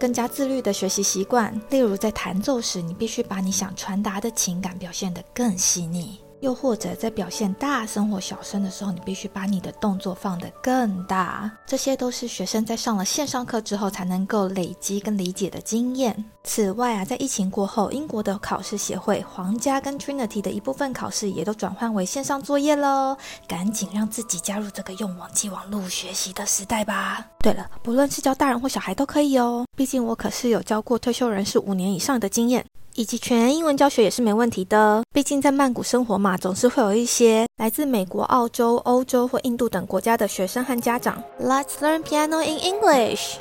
更加自律的学习习惯，例如在弹奏时，你必须把你想传达的情感表现得更细腻。又或者在表现大声或小声的时候，你必须把你的动作放得更大。这些都是学生在上了线上课之后才能够累积跟理解的经验。此外啊，在疫情过后，英国的考试协会、皇家跟 Trinity 的一部分考试也都转换为线上作业喽。赶紧让自己加入这个用网际网络学习的时代吧。对了，不论是教大人或小孩都可以哦。毕竟我可是有教过退休人士五年以上的经验。以及全英文教学也是没问题的，毕竟在曼谷生活嘛，总是会有一些来自美国、澳洲、欧洲或印度等国家的学生和家长。Let's learn piano in English.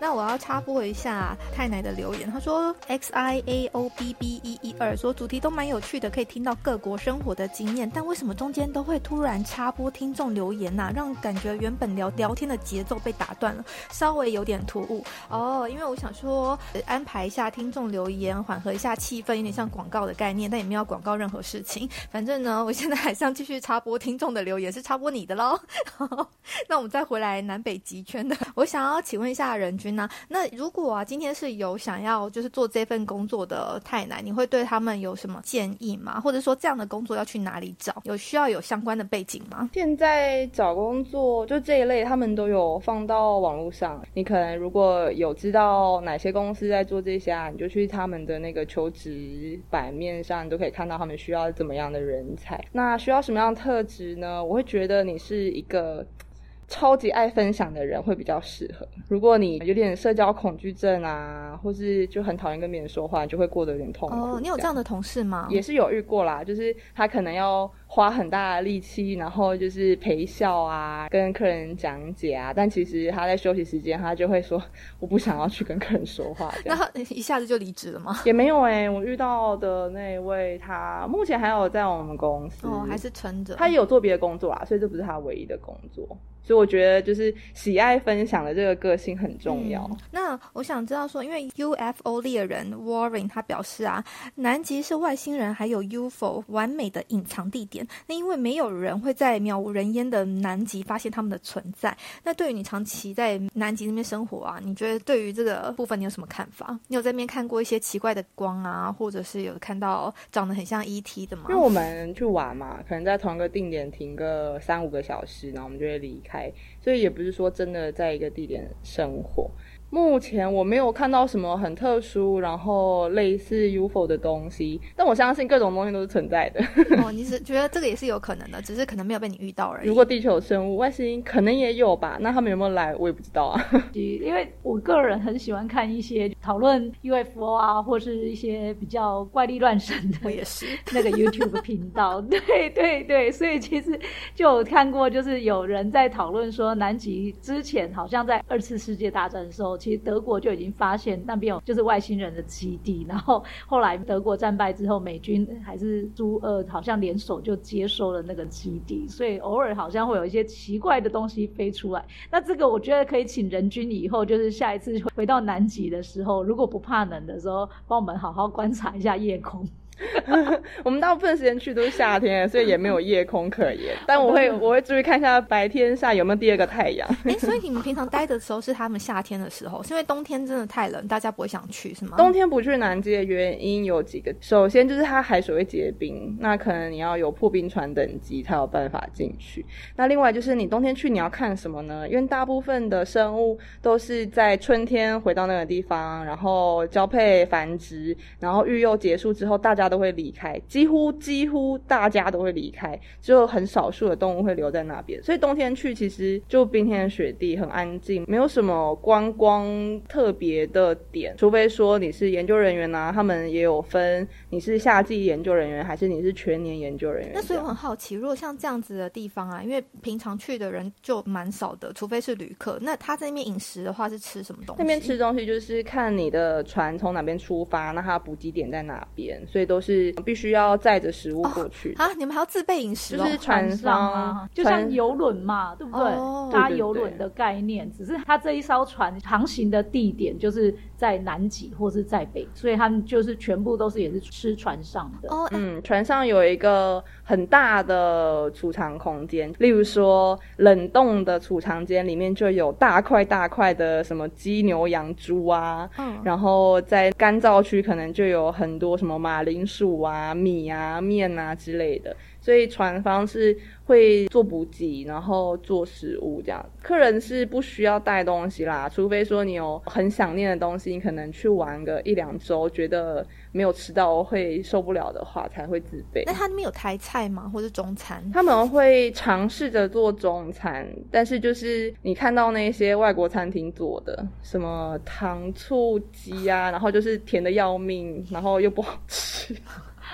那我要插播一下太奶的留言，他说 X I A O B B 一一二说主题都蛮有趣的，可以听到各国生活的经验，但为什么中间都会突然插播听众留言呐？让感觉原本聊聊天的节奏被打断了，稍微有点突兀哦。因为我想说安排一下听众留言，缓和一下气氛，有点像广告的概念，但也没有广告任何事情。反正呢，我现在还是要继续插播听众的留言，是插播你的喽。那我们再回来南北极圈的，我想要请问一下人均。那那如果啊，今天是有想要就是做这份工作的太奶，你会对他们有什么建议吗？或者说这样的工作要去哪里找？有需要有相关的背景吗？现在找工作就这一类，他们都有放到网络上。你可能如果有知道哪些公司在做这些啊，你就去他们的那个求职版面上，你都可以看到他们需要怎么样的人才。那需要什么样的特质呢？我会觉得你是一个。超级爱分享的人会比较适合。如果你有点社交恐惧症啊，或是就很讨厌跟别人说话，就会过得有点痛苦。哦，你有这样的同事吗？也是有遇过啦，就是他可能要。花很大的力气，然后就是陪笑啊，跟客人讲解啊，但其实他在休息时间，他就会说我不想要去跟客人说话。那他一下子就离职了吗？也没有哎，我遇到的那位他目前还有在我们公司哦，还是存着。他也有做别的工作啊，所以这不是他唯一的工作。所以我觉得就是喜爱分享的这个个性很重要。那我想知道说，因为 UFO 猎人 Warren 他表示啊，南极是外星人还有 UFO 完美的隐藏地点。那因为没有人会在渺无人烟的南极发现他们的存在。那对于你长期在南极那边生活啊，你觉得对于这个部分你有什么看法？你有在那边看过一些奇怪的光啊，或者是有看到长得很像 ET 的吗？因为我们去玩嘛，可能在同一个定点停个三五个小时，然后我们就会离开，所以也不是说真的在一个地点生活。目前我没有看到什么很特殊，然后类似 UFO 的东西，但我相信各种东西都是存在的。哦，你是觉得这个也是有可能的，只是可能没有被你遇到而已。如果地球生物、外星可能也有吧，那他们有没有来，我也不知道啊。因为我个人很喜欢看一些讨论 UFO 啊，或是一些比较怪力乱神的，我也是 那个 YouTube 频道。对对对，所以其实就有看过，就是有人在讨论说，南极之前好像在二次世界大战的时候。其实德国就已经发现那边有就是外星人的基地，然后后来德国战败之后，美军还是苏俄好像联手就接收了那个基地，所以偶尔好像会有一些奇怪的东西飞出来。那这个我觉得可以请人均以后就是下一次回到南极的时候，如果不怕冷的时候，帮我们好好观察一下夜空。我们大部分时间去都是夏天，所以也没有夜空可言。但我会我会注意看一下白天下有没有第二个太阳。哎，所以你们平常待的时候是他们夏天的时候，是因为冬天真的太冷，大家不会想去是吗？冬天不去南极的原因有几个，首先就是它海水会结冰，那可能你要有破冰船等级才有办法进去。那另外就是你冬天去你要看什么呢？因为大部分的生物都是在春天回到那个地方，然后交配繁殖，然后育幼结束之后，大家。家都会离开，几乎几乎大家都会离开，只有很少数的动物会留在那边。所以冬天去其实就冰天雪地，很安静，没有什么观光特别的点，除非说你是研究人员呐，他们也有分你是夏季研究人员还是你是全年研究人员。那所以我很好奇，如果像这样子的地方啊，因为平常去的人就蛮少的，除非是旅客，那他在那边饮食的话是吃什么东西？那边吃东西就是看你的船从哪边出发，那它补给点在哪边，所以都是必须要载着食物过去啊。你们还要自备饮食，就是船上啊，就像游轮嘛，对不对？搭游轮的概念，只是它这一艘船航行的地点就是在南极或是在北，所以他们就是全部都是也是吃船上的。哦，嗯，船上有一个很大的储藏空间，例如说冷冻的储藏间里面就有大块大块的什么鸡牛羊猪啊，嗯，然后在干燥区可能就有很多什么马铃薯啊、米啊、面啊之类的。所以船方是会做补给，然后做食物这样。客人是不需要带东西啦，除非说你有很想念的东西，你可能去玩个一两周，觉得没有吃到会受不了的话，才会自备。那他那边有台菜吗？或者中餐？他们会尝试着做中餐，但是就是你看到那些外国餐厅做的，什么糖醋鸡啊，然后就是甜的要命，然后又不好吃。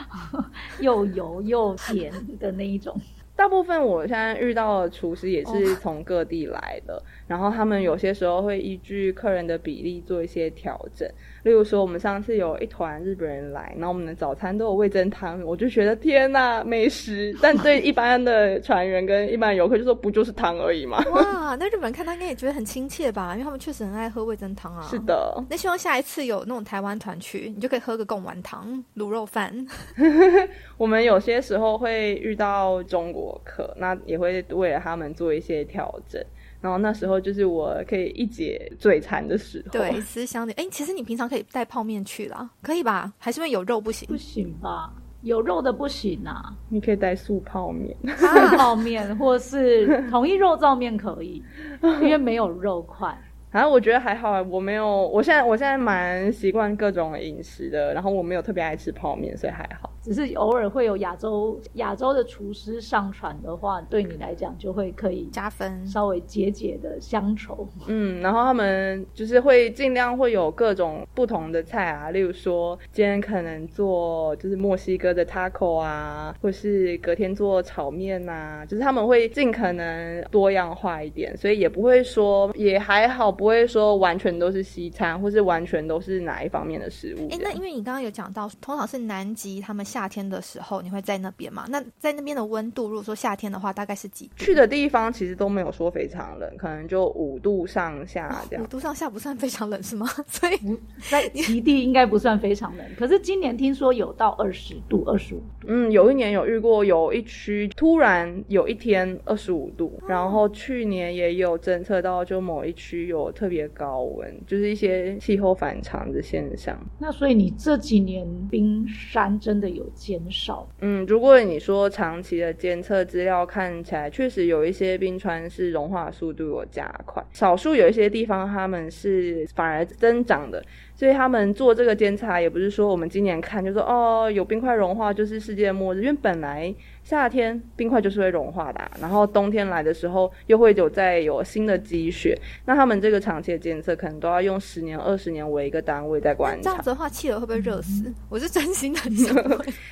又油又甜的那一种。大部分我现在遇到的厨师也是从各地来的，然后他们有些时候会依据客人的比例做一些调整。例如说，我们上次有一团日本人来，然后我们的早餐都有味增汤，我就觉得天呐，美食！但对一般的船员跟一般游客就说，不就是汤而已吗？哇，那日本人看他应该也觉得很亲切吧？因为他们确实很爱喝味增汤啊。是的，那希望下一次有那种台湾团去，你就可以喝个贡丸汤、卤肉饭。我们有些时候会遇到中国客，那也会为了他们做一些调整。然后那时候就是我可以一解嘴馋的时候。对，思乡的。哎，其实你平常可以带泡面去啦，可以吧？还是因为有肉不行？不行吧？有肉的不行啊。你可以带素泡面，素泡面或是同一肉燥面可以，因为没有肉块。反 正我觉得还好啊，我没有，我现在我现在蛮习惯各种饮食的，然后我没有特别爱吃泡面，所以还好。只是偶尔会有亚洲亚洲的厨师上传的话，对你来讲就会可以加分，稍微解解的乡愁。嗯，然后他们就是会尽量会有各种不同的菜啊，例如说今天可能做就是墨西哥的 taco 啊，或是隔天做炒面呐，就是他们会尽可能多样化一点，所以也不会说也还好，不会说完全都是西餐，或是完全都是哪一方面的食物。哎，那因为你刚刚有讲到，通常是南极他们。夏天的时候你会在那边吗？那在那边的温度，如果说夏天的话，大概是几？去的地方其实都没有说非常冷，可能就五度上下这样。五度上下不算非常冷是吗？所以 在极地应该不算非常冷。可是今年听说有到二十度、二十五度。嗯，有一年有遇过有一区突然有一天二十五度，然后去年也有侦测到就某一区有特别高温，就是一些气候反常的现象。那所以你这几年冰山真的有？减少，嗯，如果你说长期的监测资料看起来，确实有一些冰川是融化速度有加快，少数有一些地方他们是反而增长的。所以他们做这个监察，也不是说我们今年看就说哦有冰块融化就是世界末日，因为本来夏天冰块就是会融化的，然后冬天来的时候又会有再有新的积雪。那他们这个长期的监测可能都要用十年、二十年为一个单位在观察。这样子的话，企鹅会不会热死？我是真心的。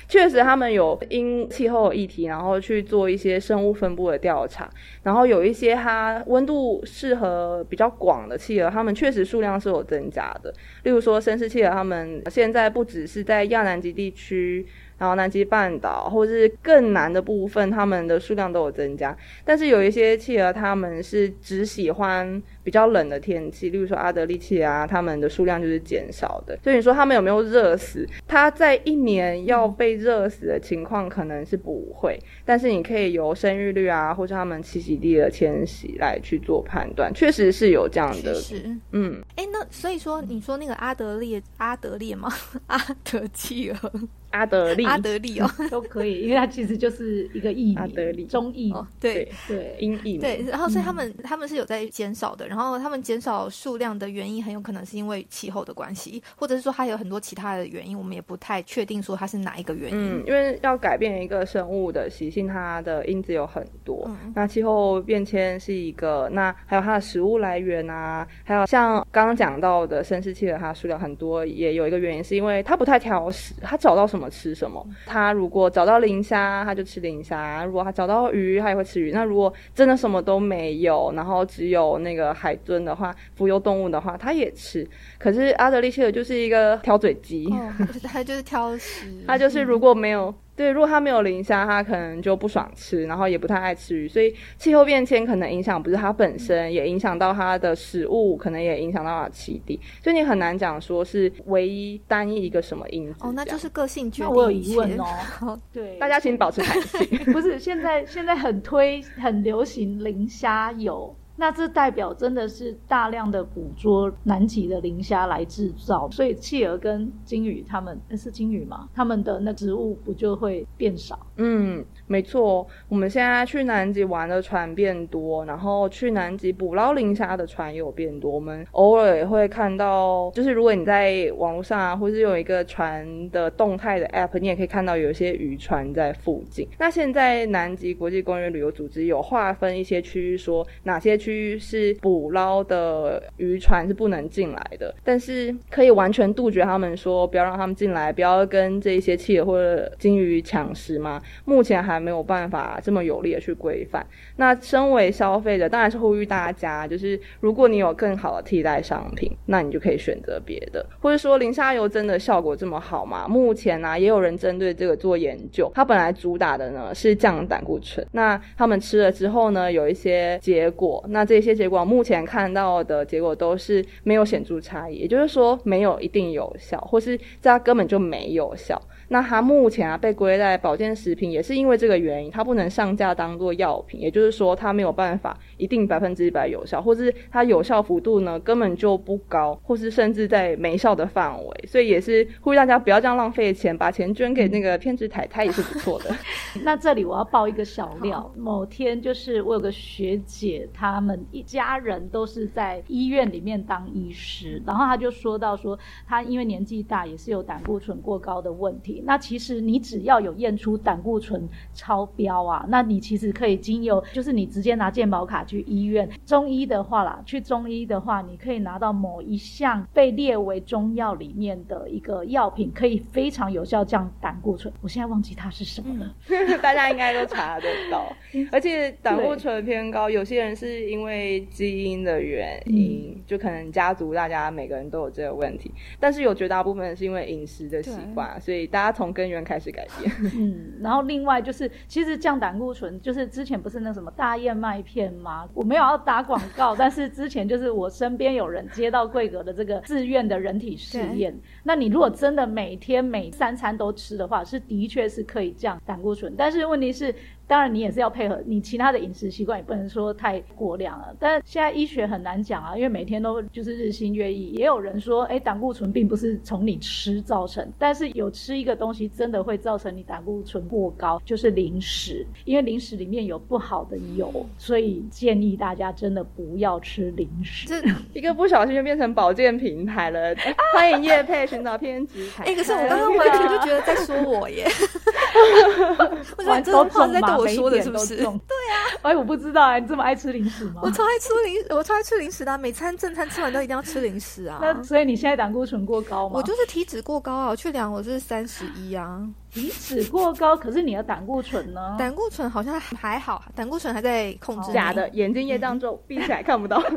确实，他们有因气候议题，然后去做一些生物分布的调查，然后有一些它温度适合比较广的企鹅，它们确实数量是有增加的。例如说，绅士企鹅，他们现在不只是在亚南极地区。然后南极半岛或者是更南的部分，它们的数量都有增加。但是有一些企鹅，它们是只喜欢比较冷的天气，例如说阿德利企鹅，它们的数量就是减少的。所以你说它们有没有热死？它在一年要被热死的情况可能是不会，但是你可以由生育率啊，或者它们栖息地的迁徙来去做判断，确实是有这样的。嗯，哎，那所以说你说那个阿德 利阿德利吗？阿德企鹅。阿德利，阿德利哦，都可以，因为它其实就是一个译阿德利，中意。哦，对对音译对，然后所以他们他们是有在减少的，然后他们减少数量的原因很有可能是因为气候的关系，或者是说它有很多其他的原因，我们也不太确定说它是哪一个原因。嗯，因为要改变一个生物的习性，它的因子有很多。嗯那气候变迁是一个，那还有它的食物来源啊，还有像刚刚讲到的生殖企鹅，它数量很多，也有一个原因是因为它不太挑食，它找到什么吃什么。它如果找到磷虾，它就吃磷虾；如果它找到鱼，它也会吃鱼。那如果真的什么都没有，然后只有那个海豚的话，浮游动物的话，它也吃。可是阿德利企鹅就是一个挑嘴鸡。哦，它就是挑食，它就是如果没有、对，如果它没有磷虾，它可能就不爽吃，然后也不太爱吃鱼，所以气候变迁可能影响不是它本身，也影响到它的食物，可能也影响到它的栖地，所以你很难讲说是唯一单一一个什么因子。哦，那就是个性决定。那我有疑问哦，对，大家请保持 弹性。不是现在现在很推很流行磷虾油。那这代表真的是大量的捕捉南极的磷虾来制造，所以企鹅跟鲸鱼它们那是鲸鱼吗？它们的那植物不就会变少？嗯，没错，我们现在去南极玩的船变多，然后去南极捕捞磷虾的船也有变多。我们偶尔也会看到，就是如果你在网络上啊，或是有一个船的动态的 app，你也可以看到有一些渔船在附近。那现在南极国际公园旅游组织有划分一些区域，说哪些区域是捕捞的渔船是不能进来的，但是可以完全杜绝他们说不要让他们进来，不要跟这些企鹅或者鲸鱼抢食吗？目前还没有办法这么有力的去规范。那身为消费者，当然是呼吁大家，就是如果你有更好的替代商品，那你就可以选择别的，或者说磷虾油真的效果这么好吗？目前呢、也有人针对这个做研究，它本来主打的呢是降胆固醇，那他们吃了之后呢，有一些结果，那这些结果目前看到的结果都是没有显著差异，也就是说没有一定有效，或是这根本就没有效。那它目前啊被归在保健食品，也是因为这个原因，它不能上架当做药品，也就是说它没有办法一定百分之一百有效，或是它有效幅度呢根本就不高，或是甚至在没效的范围，所以也是呼吁大家不要这样浪费钱，把钱捐给那个偏执太太也是不错的。那这里我要爆一个小料，某天就是我有个学姐，他们一家人都是在医院里面当医师，然后他就说到说，他因为年纪大，也是有胆固醇过高的问题。那其实你只要有验出胆固醇超标啊，那你其实可以经由，就是你直接拿健保卡去医院。中医的话啦，去中医的话，你可以拿到某一项被列为中药里面的一个药品，可以非常有效降胆固醇。我现在忘记它是什么了。大家应该都查得到，而且胆固醇偏高，有些人是因为基因的原因，就可能家族大家每个人都有这个问题，但是有绝大部分是因为饮食的习惯，所以大家从根源开始改变。嗯，然后另外就是，其实降胆固醇，就是之前不是那什么大燕麦片吗？我没有要打广告，但是之前就是我身边有人接到贵格的这个自愿的人体试验，那你如果真的每天每三餐都吃的话，是的确是可以降胆固醇，但是问题是。当然，你也是要配合你其他的饮食习惯，也不能说太过量了。但是现在医学很难讲啊，因为每天都就是日新月异。也有人说，哎，胆固醇并不是从你吃造成，但是有吃一个东西真的会造成你胆固醇过高，就是零食，因为零食里面有不好的油，所以建议大家真的不要吃零食。这一个不小心就变成保健平台 了，哎欢迎叶配寻找偏执台。哎、可是我刚刚完全就觉得在说我耶，我觉得你这是在对我说的，是不是？对啊，哎，我不知道哎，你这么爱吃零食吗我？超爱吃零，我超爱吃零食的啊、每餐正餐吃完都一定要吃零食啊。那所以你现在胆固醇过高吗？我就是体脂过高啊，我去量我是三十一啊，体脂过高，可是你的胆固醇呢？胆固醇好像还好，胆固醇还在控制。假的，眼睛业障重，闭起来看不到。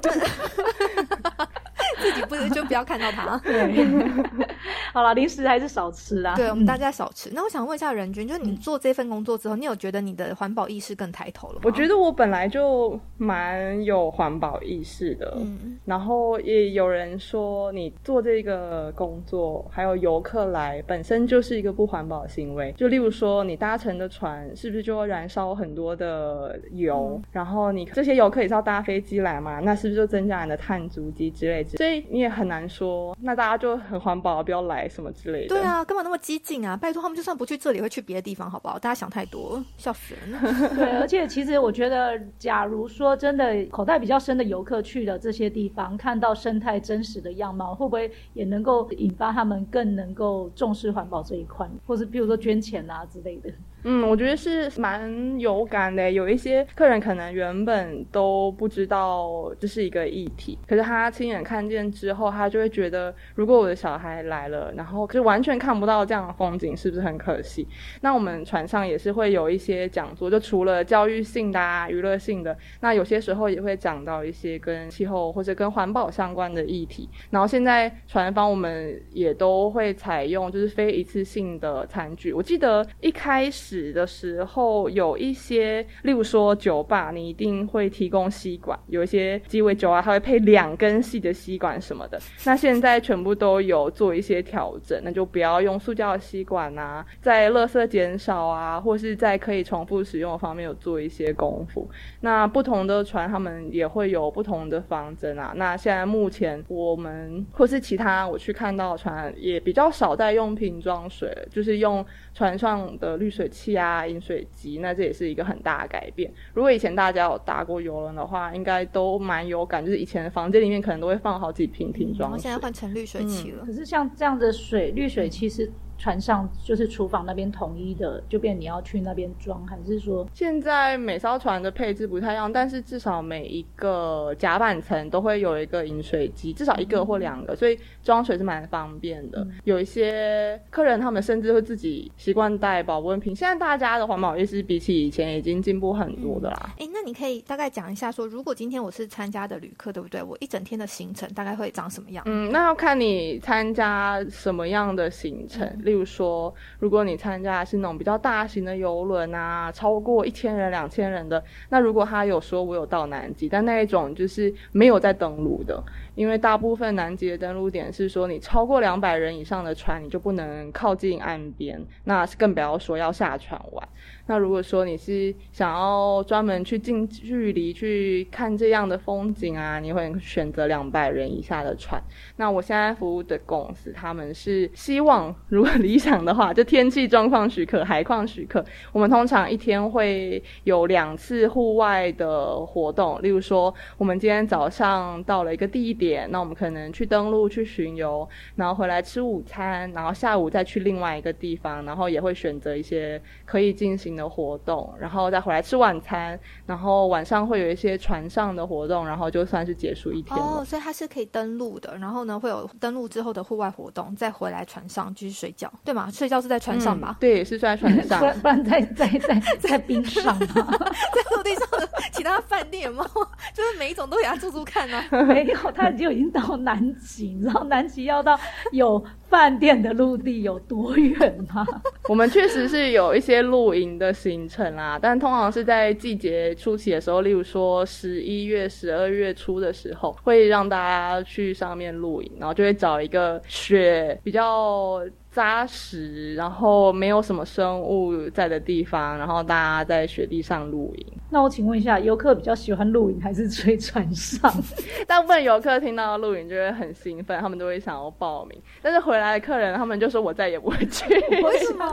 自己不就不要看到它。对，好了，零食还是少吃啦。对，我们嗯大家少吃。那我想问一下任君，就是你做这份工作之后，你有觉得你的环保意识更抬头了吗？我觉得我本来就蛮有环保意识的，嗯，然后也有人说，你做这个工作，还有游客来，本身就是一个不环保的行为。就例如说，你搭乘的船是不是就会燃烧很多的油？然后你这些游客也是要搭飞机来嘛，那是不是就增加你的碳足迹之类之类？所以你也很难说，那大家就很环保，不要来什么之类的。对啊，干嘛那么激进啊？拜托他们就算不去这里，会去别的地方，好不好？大家想太多，笑死人了。对，而且其实我觉得，假如说真的口袋比较深的游客去了这些地方，看到生态真实的样貌，会不会也能够引发他们更能够重视环保这一块，或是比如说捐钱啊之类的？嗯，我觉得是蛮有感的。有一些客人可能原本都不知道这是一个议题，可是他亲眼看见之后，他就会觉得，如果我的小孩来了，然后就完全看不到这样的风景，是不是很可惜？那我们船上也是会有一些讲座，就除了教育性的、啊、娱乐性的，那有些时候也会讲到一些跟气候或者跟环保相关的议题。然后现在船方我们也都会采用就是非一次性的餐具。我记得一开始。的时候有一些，例如说酒吧，你一定会提供吸管，有一些鸡尾酒啊，它会配两根细的吸管什么的。那现在全部都有做一些调整，那就不要用塑胶的吸管啊，在垃圾减少啊，或是在可以重复使用的方面有做一些功夫。那不同的船，他们也会有不同的方针啊。那现在目前我们或是其他我去看到的船，也比较少在用瓶装水，就是用船上的滤水器。啊，饮水机，那这也是一个很大的改变。如果以前大家有搭过游轮的话，应该都蛮有感，就是以前的房间里面可能都会放好几瓶瓶装水，现在换成滤水器了。可是像这样的水滤水器是。船上就是厨房那边统一的，就变你要去那边装，还是说现在每艘船的配置不太一样，但是至少每一个甲板层都会有一个饮水机，至少一个或两个，所以装水是蛮方便的。有一些客人他们甚至会自己习惯带保温瓶。现在大家的环保意识比起以前已经进步很多的啦。哎，那你可以大概讲一下，说如果今天我是参加的旅客，对不对？我一整天的行程大概会长什么样？嗯，那要看你参加什么样的行程。例如说，如果你参加的是那种比较大型的游轮啊，超过一千人、两千人的，那如果他有说我有到南极，但那一种就是没有在登陆的，因为大部分南极的登陆点是说你超过两百人以上的船，你就不能靠近岸边，那是更不要说要下船玩。那如果说你是想要专门去近距离去看这样的风景啊，你会选择两百人以下的船。那我现在服务的公司，他们是希望如果理想的话，就天气状况许可、海况许可，我们通常一天会有两次户外的活动。例如说，我们今天早上到了一个地点，那我们可能去登陆、去巡游，然后回来吃午餐，然后下午再去另外一个地方，然后也会选择一些可以进行。的活动，然后再回来吃晚餐，然后晚上会有一些船上的活动，然后就算是结束一天哦，所以它是可以登陆的，然后呢会有登陆之后的户外活动，再回来船上继续睡觉，对吗？睡觉是在船上吧？对，是在船上，不然在在在 在冰上，在陆地上的其他饭店吗？就是每一种都给他住住看呢？没有，他就已经到南极，你知道南极要到有。饭店的陆地有多远吗？我们确实是有一些露营的行程啦，但通常是在季节初期的时候，例如说十一月、十二月初的时候，会让大家去上面露营，然后就会找一个雪比较。扎实，然后没有什么生物在的地方，然后大家在雪地上露营。那我请问一下，游客比较喜欢露营还是睡船上？大部分游客听到露营就会很兴奋，他们都会想要报名。但是回来的客人，他们就说我再也不会去。为什么？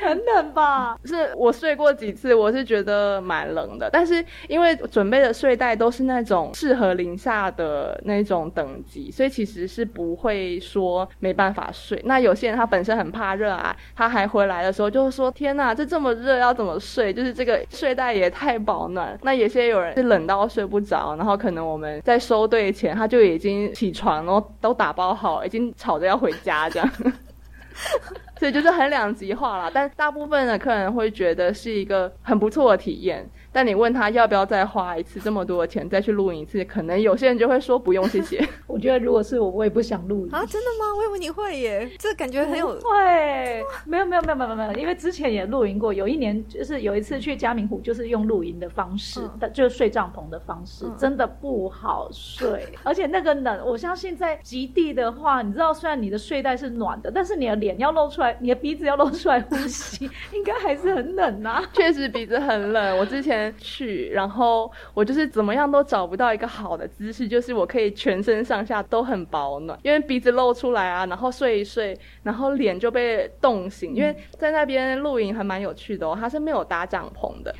很冷吧？是我睡过几次，我是觉得蛮冷的。但是因为准备的睡袋都是那种适合零下的那种等级，所以其实是不会说没办法睡。那有。些人他本身很怕热啊，他还回来的时候就是说：“天哪，这这么热，要怎么睡？就是这个睡袋也太保暖。”那有些有人是冷到睡不着，然后可能我们在收队前他就已经起床，然后都打包好，已经吵着要回家这样。所以就是很两极化啦，但大部分的客人会觉得是一个很不错的体验。但你问他要不要再花一次这么多的钱再去露营一次，可能有些人就会说不用谢谢。我觉得如果是我，我也不想露营啊！真的吗？我以为你会耶，这感觉很有 会。没有没有没有没有没有，因为之前也露营过，有一年就是有一次去嘉明湖，就是用露营的方式，就是睡帐篷的方式，真的不好睡，而且那个冷，我相信在极地的话，你知道，虽然你的睡袋是暖的，但是你的脸要露出来。来，你的鼻子要露出来呼吸，应该还是很冷啊。确实鼻子很冷。我之前去，然后我就是怎么样都找不到一个好的姿势，就是我可以全身上下都很保暖，因为鼻子露出来啊，然后睡一睡，然后脸就被冻醒。因为在那边露营还蛮有趣的哦，它是没有搭帐篷的，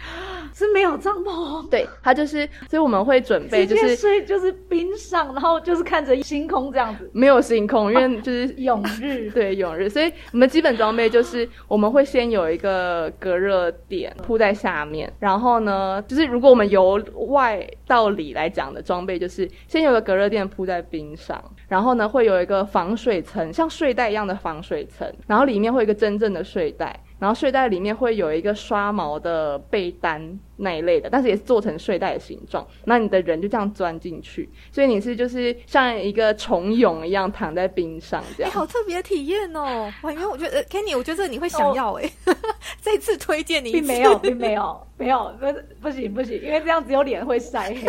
是没有帐篷。对，它就是，所以我们会准备就是睡就是冰上，然后就是看着星空这样子，没有星空，因为就是永日。对，永日，所以我们基本装备就是我们会先有一个隔热垫铺在下面，然后呢，呢就是如果我们由外到里来讲的装备，就是先有个隔热垫铺在冰上，然后呢会有一个防水层，像睡袋一样的防水层，然后里面会有一个真正的睡袋。然后睡袋里面会有一个刷毛的被单那一类的，但是也是做成睡袋的形状。那你的人就这样钻进去，所以你是就是像一个虫蛹一样躺在冰上这哎、样。好特别的体验哦！哇，因为我觉得、呃、Kenny，我觉得这个你会想要哎、再次推荐你一次，并没有，并没有，没有，不不行不行，因为这样只有脸会晒黑。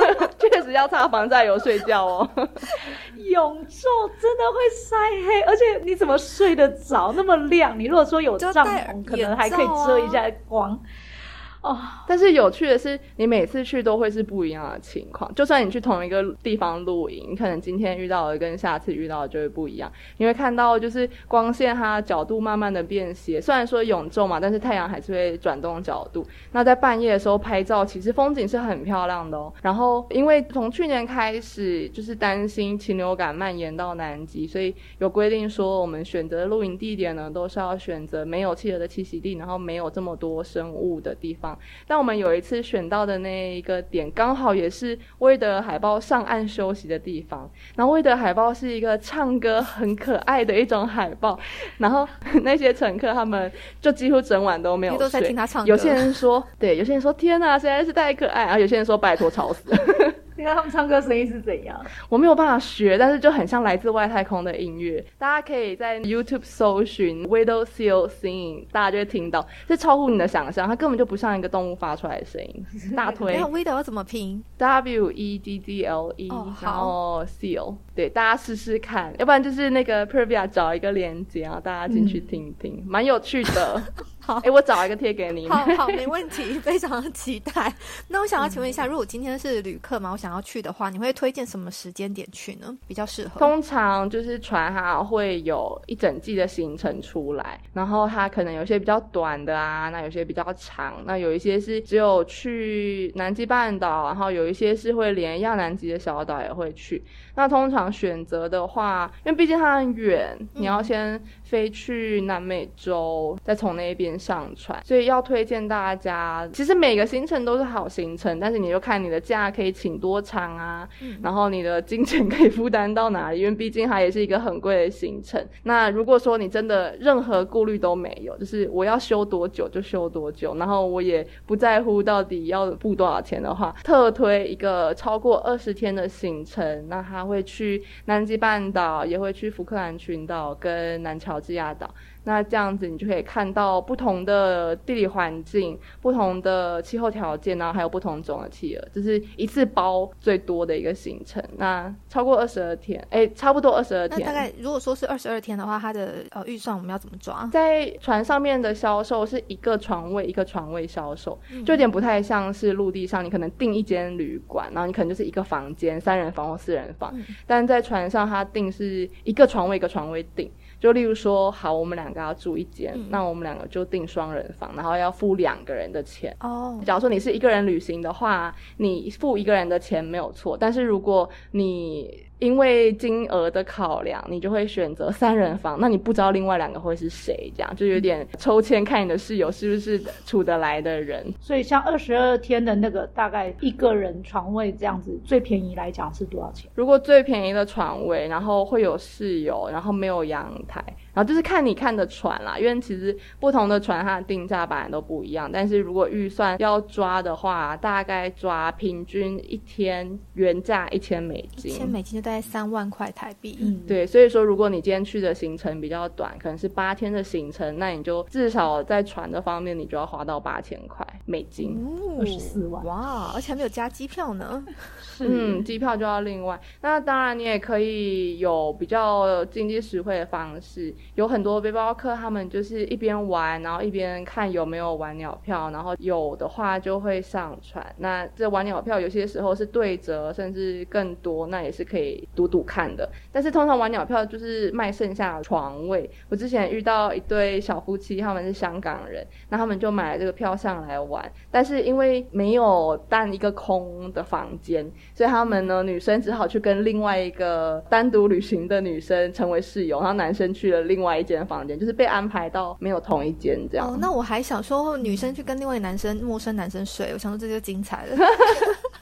确实要擦防晒油睡觉哦。永昼真的会晒黑，而且你怎么睡得着？那么亮，你如果说有帐篷，可能还可以遮一下光。哦，但是有趣的是，你每次去都会是不一样的情况。就算你去同一个地方露营，你可能今天遇到的跟下次遇到的就会不一样。你会看到就是光线它角度慢慢的变斜，虽然说永昼嘛，但是太阳还是会转动角度。那在半夜的时候拍照，其实风景是很漂亮的哦。然后因为从去年开始，就是担心禽流感蔓延到南极，所以有规定说，我们选择露营地点呢，都是要选择没有企鹅的栖息地，然后没有这么多生物的地方。但我们有一次选到的那一个点，刚好也是威德海豹上岸休息的地方。然后威德海豹是一个唱歌很可爱的一种海豹，然后 那些乘客他们就几乎整晚都没有在听他唱歌。有些人说，对，有些人说天哪，实在是太可爱，然后有些人说拜托吵死了。你看他们唱歌声音是怎样？我没有办法学，但是就很像来自外太空的音乐。大家可以在 YouTube 搜寻 Widow Seal Singing，大家就会听到，这超乎你的想象，它根本就不像一个动物发出来的声音。大推。那 Widow 要怎么拼？W E D D L E，、哦好然后 Seal，对，大家试试看，要不然就是那个 Pervia 找一个链接，然后大家进去听一听，蛮、有趣的。好哎、我找一个贴给你。好好，没问题，非常的期待。那我想要请问一下，如果今天是旅客嘛，我想要去的话，你会推荐什么时间点去呢？比较适合？通常就是船哈会有一整季的行程出来，然后它可能有些比较短的啊，那有些比较长，那有一些是只有去南极半岛，然后有一些是会连亚南极的小岛也会去。那通常选择的话，因为毕竟它很远，你要先飞去南美洲，再从那边上传，所以要推荐大家。其实每个行程都是好行程，但是你就看你的假可以请多长啊，然后你的金钱可以负担到哪里，因为毕竟它也是一个很贵的行程。那如果说你真的任何顾虑都没有，就是我要休多久就休多久，然后我也不在乎到底要付多少钱的话，特推一个超过二十天的行程，那他会去南极半岛，也会去福克兰群岛跟南乔治亚岛。那这样子，你就可以看到不同的地理环境、不同的气候条件，然后还有不同种的企鹅，就是一次包最多的一个行程。那超过二十二天，哎，差不多二十二天。那大概如果说是二十二天的话，它的呃预算我们要怎么抓？在船上面的销售是一个床位一个床位销售，就有点不太像是陆地上，你可能订一间旅馆，然后你可能就是一个房间，三人房或四人房。但在船上，它订是一个床位一个床位订。就例如说，好，我们两个要住一间，那我们两个就订双人房，然后要付两个人的钱。哦，假如说你是一个人旅行的话，你付一个人的钱没有错，但是如果你因为金额的考量，你就会选择三人房，那你不知道另外两个会是谁，这样就有点抽签看你的室友是不是处得来的人。所以像二十二天的那个，大概一个人床位这样子，最便宜来讲是多少钱？如果最便宜的床位，然后会有室友，然后没有阳台，然后就是看你看的船啦，因为其实不同的船它的定价本来都不一样，但是如果预算要抓的话，大概抓平均一天原价一千美金一，千美金就大概三万块台币。嗯，对，所以说如果你今天去的行程比较短，可能是八天的行程，那你就至少在船的方面，你就要花到八千块美金，二十四万，哇！而且还没有加机票呢。嗯，机票就要另外。那当然，你也可以有比较经济实惠的方式。有很多背包客，他们就是一边玩，然后一边看有没有玩鸟票，然后有的话就会上传。那这玩鸟票有些时候是对折，甚至更多，那也是可以赌赌看的。但是通常玩鸟票就是卖剩下床位。我之前遇到一对小夫妻，他们是香港人，那他们就买了这个票上来玩，但是因为没有单一个空的房间。所以他们呢，女生只好去跟另外一个单独旅行的女生成为室友，然后男生去了另外一间房间，就是被安排到没有同一间这样。哦，那我还想说，女生去跟另外男生陌生男生睡，我想说这就精彩了。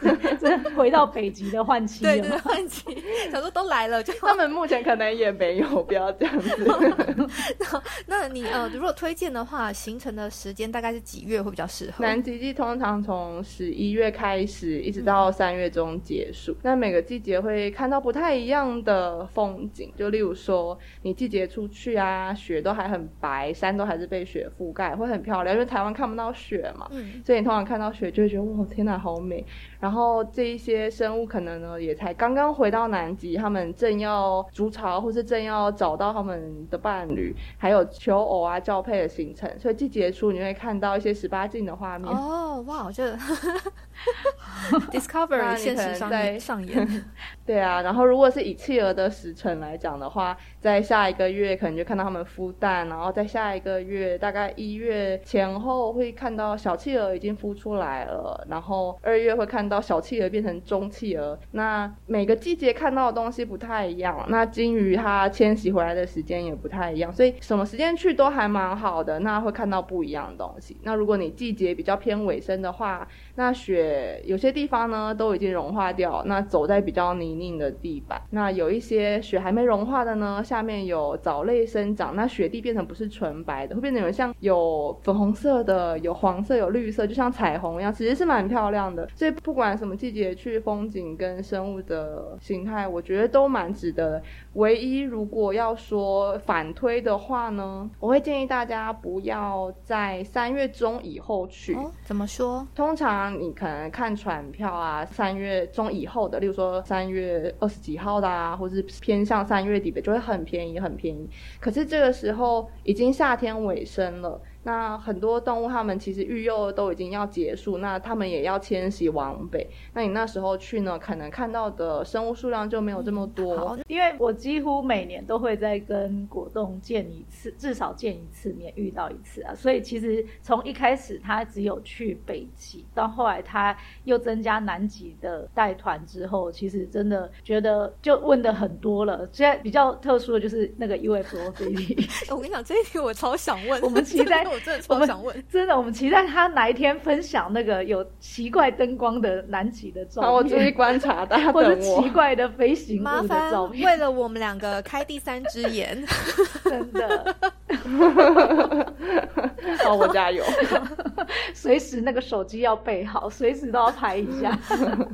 这回到北极的换妻，对对，换妻。想说都来了，就他们目前可能也没有，不要这样子。那那你呃，如果推荐的话，行程的时间大概是几月会比较适合？南极季通常从十一月开始，一直到三月中结束。那每个季节会看到不太一样的风景，就例如说，你季节出去啊，雪都还很白，山都还是被雪覆盖，会很漂亮。因为台湾看不到雪嘛，所以你通常看到雪就会觉得哇，天哪，好美。然后这一些生物可能呢，也才刚刚回到南极，他们正要筑巢，或是正要找到他们的伴侣，还有求偶啊、交配的行程。所以季节初你会看到一些十八禁的画面。哦，哇，这 Discovery 现实上在上演。对啊，然后如果是以企鹅的时辰来讲的话，在下一个月可能就看到他们孵蛋，然后在下一个月大概一月前后会看到小企鹅已经孵出来了，然后二月会看。到小企鹅变成中企鹅，那每个季节看到的东西不太一样。那金鱼它迁徙回来的时间也不太一样，所以什么时间去都还蛮好的。那会看到不一样的东西。那如果你季节比较偏尾声的话，那雪有些地方呢都已经融化掉，那走在比较泥泞的地板。那有一些雪还没融化的呢，下面有藻类生长，那雪地变成不是纯白的，会变成有像有粉红色的、有黄色、有绿色，就像彩虹一样，其实是蛮漂亮的。所以不不管什么季节去，风景跟生物的形态，我觉得都蛮值得。唯一如果要说反推的话呢，我会建议大家不要在三月中以后去。怎么说？通常你可能看船票啊，三月中以后的，例如说三月二十几号的啊，或是偏向三月底的，就会很便宜，很便宜。可是这个时候已经夏天尾声了。那很多动物，它们其实育幼都已经要结束，那它们也要迁徙往北。那你那时候去呢，可能看到的生物数量就没有这么多。因为我几乎每年都会在跟果冻见一次，至少见一次面，遇到一次啊。所以其实从一开始他只有去北极，到后来他又增加南极的带团之后，其实真的觉得就问的很多了。现在比较特殊的就是那个 UFO 这一题，我跟你讲这一题我超想问，我们期待。我真的超想问，真的，我们期待他哪一天分享那个有奇怪灯光的南极的照片。好，我注意观察，大家 或者奇怪的飞行物的照片。为了我们两个开第三只眼，真的。好，我加油。随时那个手机要备好，随时都要拍一下。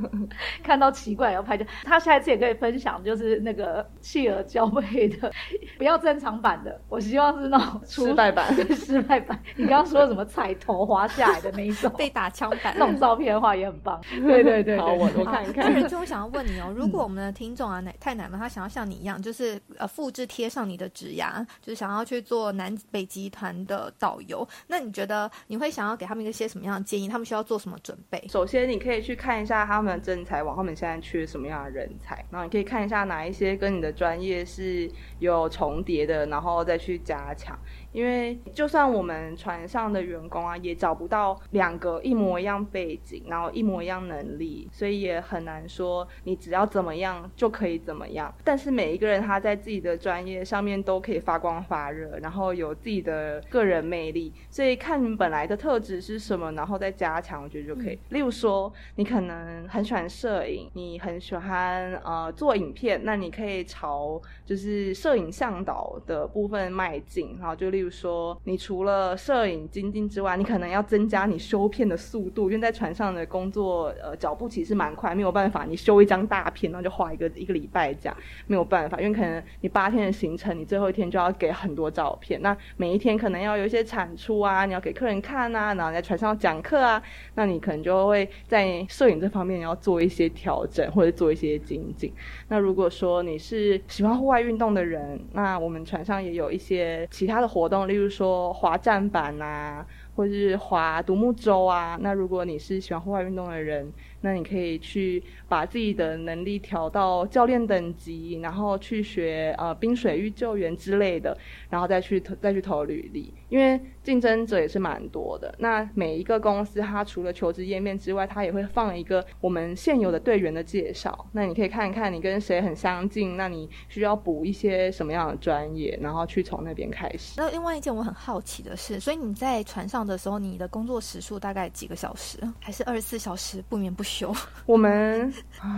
看到奇怪要拍就。他下一次也可以分享，就是那个企鹅交配的，不要正常版的，我希望是那种失败版。失败版，你刚刚说什么彩头滑下来的那一种被打枪版那种照片的话也很棒。对对对，好，我我看一看。人就我想要问你哦，如果我们的听众啊，奶太奶们，他想要像你一样，就是呃复制贴上你的指牙，就是想要去做南北集团的导游，那你觉得你会想要给他们一些什么样的建议？他们需要做什么准备？首先，你可以去看一下他们的人才网，他们现在缺什么样的人才，然后你可以看一下哪一些跟你的专业是有重叠的，然后再去加强。因为就算我们船上的员工啊，也找不到两个一模一样背景，然后一模一样能力，所以也很难说你只要怎么样就可以怎么样。但是每一个人他在自己的专业上面都可以发光发热，然后有自己的个人魅力。所以看你本来的特质是什么，然后再加强，我觉得就可以。例如说，你可能很喜欢摄影，你很喜欢呃做影片，那你可以朝就是摄影向导的部分迈进，然后就例。比如说，你除了摄影精进之外，你可能要增加你修片的速度，因为在船上的工作，呃，脚步其实蛮快，没有办法，你修一张大片，然后就花一个一个礼拜这样，没有办法，因为可能你八天的行程，你最后一天就要给很多照片，那每一天可能要有一些产出啊，你要给客人看啊，然后在船上。上讲课啊，那你可能就会在摄影这方面要做一些调整或者做一些精进。那如果说你是喜欢户外运动的人，那我们船上也有一些其他的活动，例如说滑站板啊，或是划独木舟啊。那如果你是喜欢户外运动的人，那你可以去把自己的能力调到教练等级，然后去学呃冰水域救援之类的，然后再去投再去投履历，因为竞争者也是蛮多的。那每一个公司它除了求职页面之外，它也会放一个我们现有的队员的介绍。那你可以看一看你跟谁很相近，那你需要补一些什么样的专业，然后去从那边开始。那另外一件我很好奇的是，所以你在船上的时候，你的工作时数大概几个小时，还是二十四小时不眠不休？我们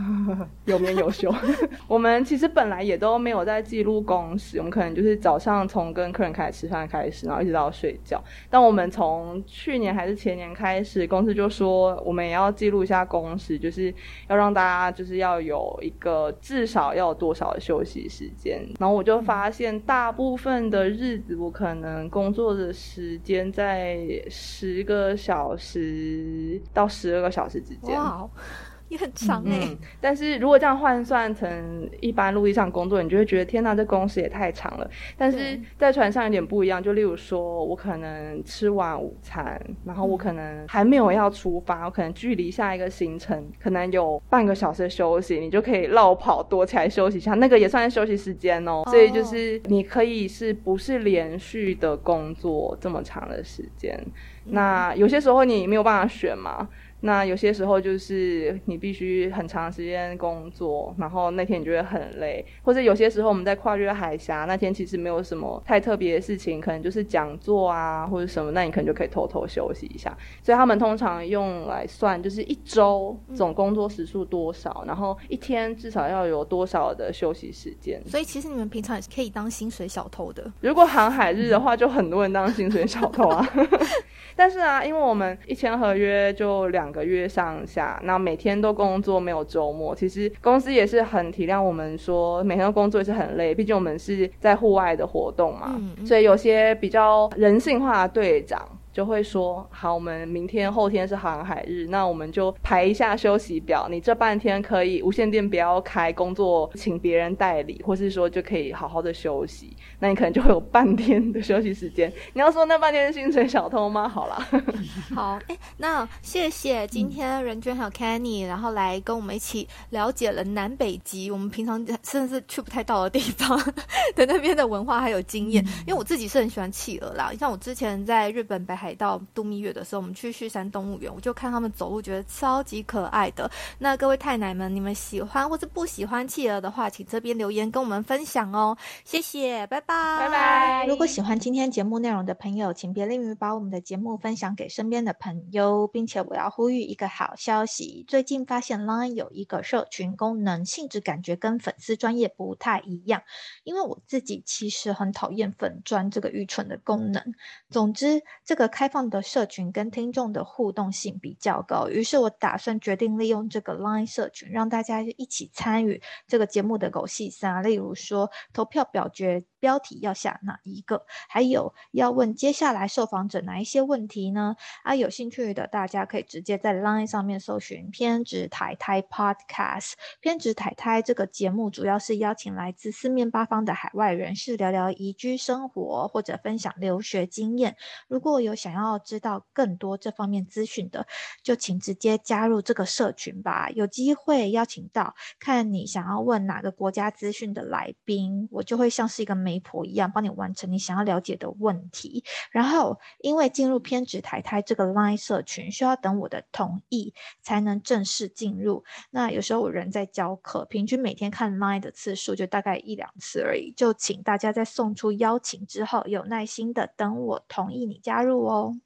有眠有休。我们其实本来也都没有在记录工时，我们可能就是早上从跟客人开始吃饭开始，然后一直到睡觉。但我们从去年还是前年开始，公司就说我们也要记录一下工时，就是要让大家就是要有一个至少要有多少的休息时间。然后我就发现，大部分的日子我可能工作的时间在十个小时到十二个小时之间。也很长哎、嗯，但是如果这样换算成一般陆地上工作，你就会觉得天呐，这工时也太长了。但是在船上有点不一样，就例如说我可能吃完午餐，然后我可能还没有要出发，我可能距离下一个行程可能有半个小时的休息，你就可以绕跑躲起来休息一下，那个也算是休息时间哦。所以就是你可以是不是连续的工作这么长的时间？那有些时候你没有办法选嘛。那有些时候就是你必须很长时间工作，然后那天你就会很累，或者有些时候我们在跨越海峡那天其实没有什么太特别的事情，可能就是讲座啊或者什么，那你可能就可以偷偷休息一下。所以他们通常用来算就是一周总工作时数多少，然后一天至少要有多少的休息时间。所以其实你们平常也是可以当薪水小偷的。如果航海日的话，就很多人当薪水小偷啊。但是啊，因为我们一签合约就两个月上下，那每天都工作，没有周末。其实公司也是很体谅我们，说每天都工作也是很累，毕竟我们是在户外的活动嘛。所以有些比较人性化的队长。就会说好，我们明天、后天是航海日，那我们就排一下休息表。你这半天可以无线电不要开，工作请别人代理，或是说就可以好好的休息。那你可能就会有半天的休息时间。你要说那半天是薪水小偷吗？好啦，好，哎，那谢谢今天任娟还有 Kenny，然后来跟我们一起了解了南北极，我们平常甚至是去不太到的地方的那边的文化还有经验。因为我自己是很喜欢企鹅啦，像我之前在日本北海道度蜜月的时候，我们去旭山动物园，我就看他们走路，觉得超级可爱的。那各位太奶们，你们喜欢或是不喜欢企鹅的话，请这边留言跟我们分享哦。谢谢，拜拜，拜拜如果喜欢今天节目内容的朋友，请别吝于把我们的节目分享给身边的朋友，并且我要呼吁一个好消息：最近发现 Line 有一个社群功能，性质感觉跟粉丝专业不太一样。因为我自己其实很讨厌粉专这个愚蠢的功能。总之，这个开放的社群跟听众的互动性比较高，于是我打算决定利用这个 Line 社群，让大家一起参与这个节目的狗戏三，例如说投票表决标题要下哪一个，还有要问接下来受访者哪一些问题呢？啊，有兴趣的大家可以直接在 Line 上面搜寻“偏执台台 Podcast”。偏执台台这个节目主要是邀请来自四面八方的海外人士聊聊移居生活或者分享留学经验。如果有想要知道更多这方面资讯的，就请直接加入这个社群吧。有机会邀请到看你想要问哪个国家资讯的来宾，我就会像是一个媒婆一样，帮你完成你想要了解的问题。然后，因为进入偏执台台这个 Line 社群，需要等我的同意才能正式进入。那有时候我人在教课，平均每天看 Line 的次数就大概一两次而已。就请大家在送出邀请之后，有耐心的等我同意你加入哦。all.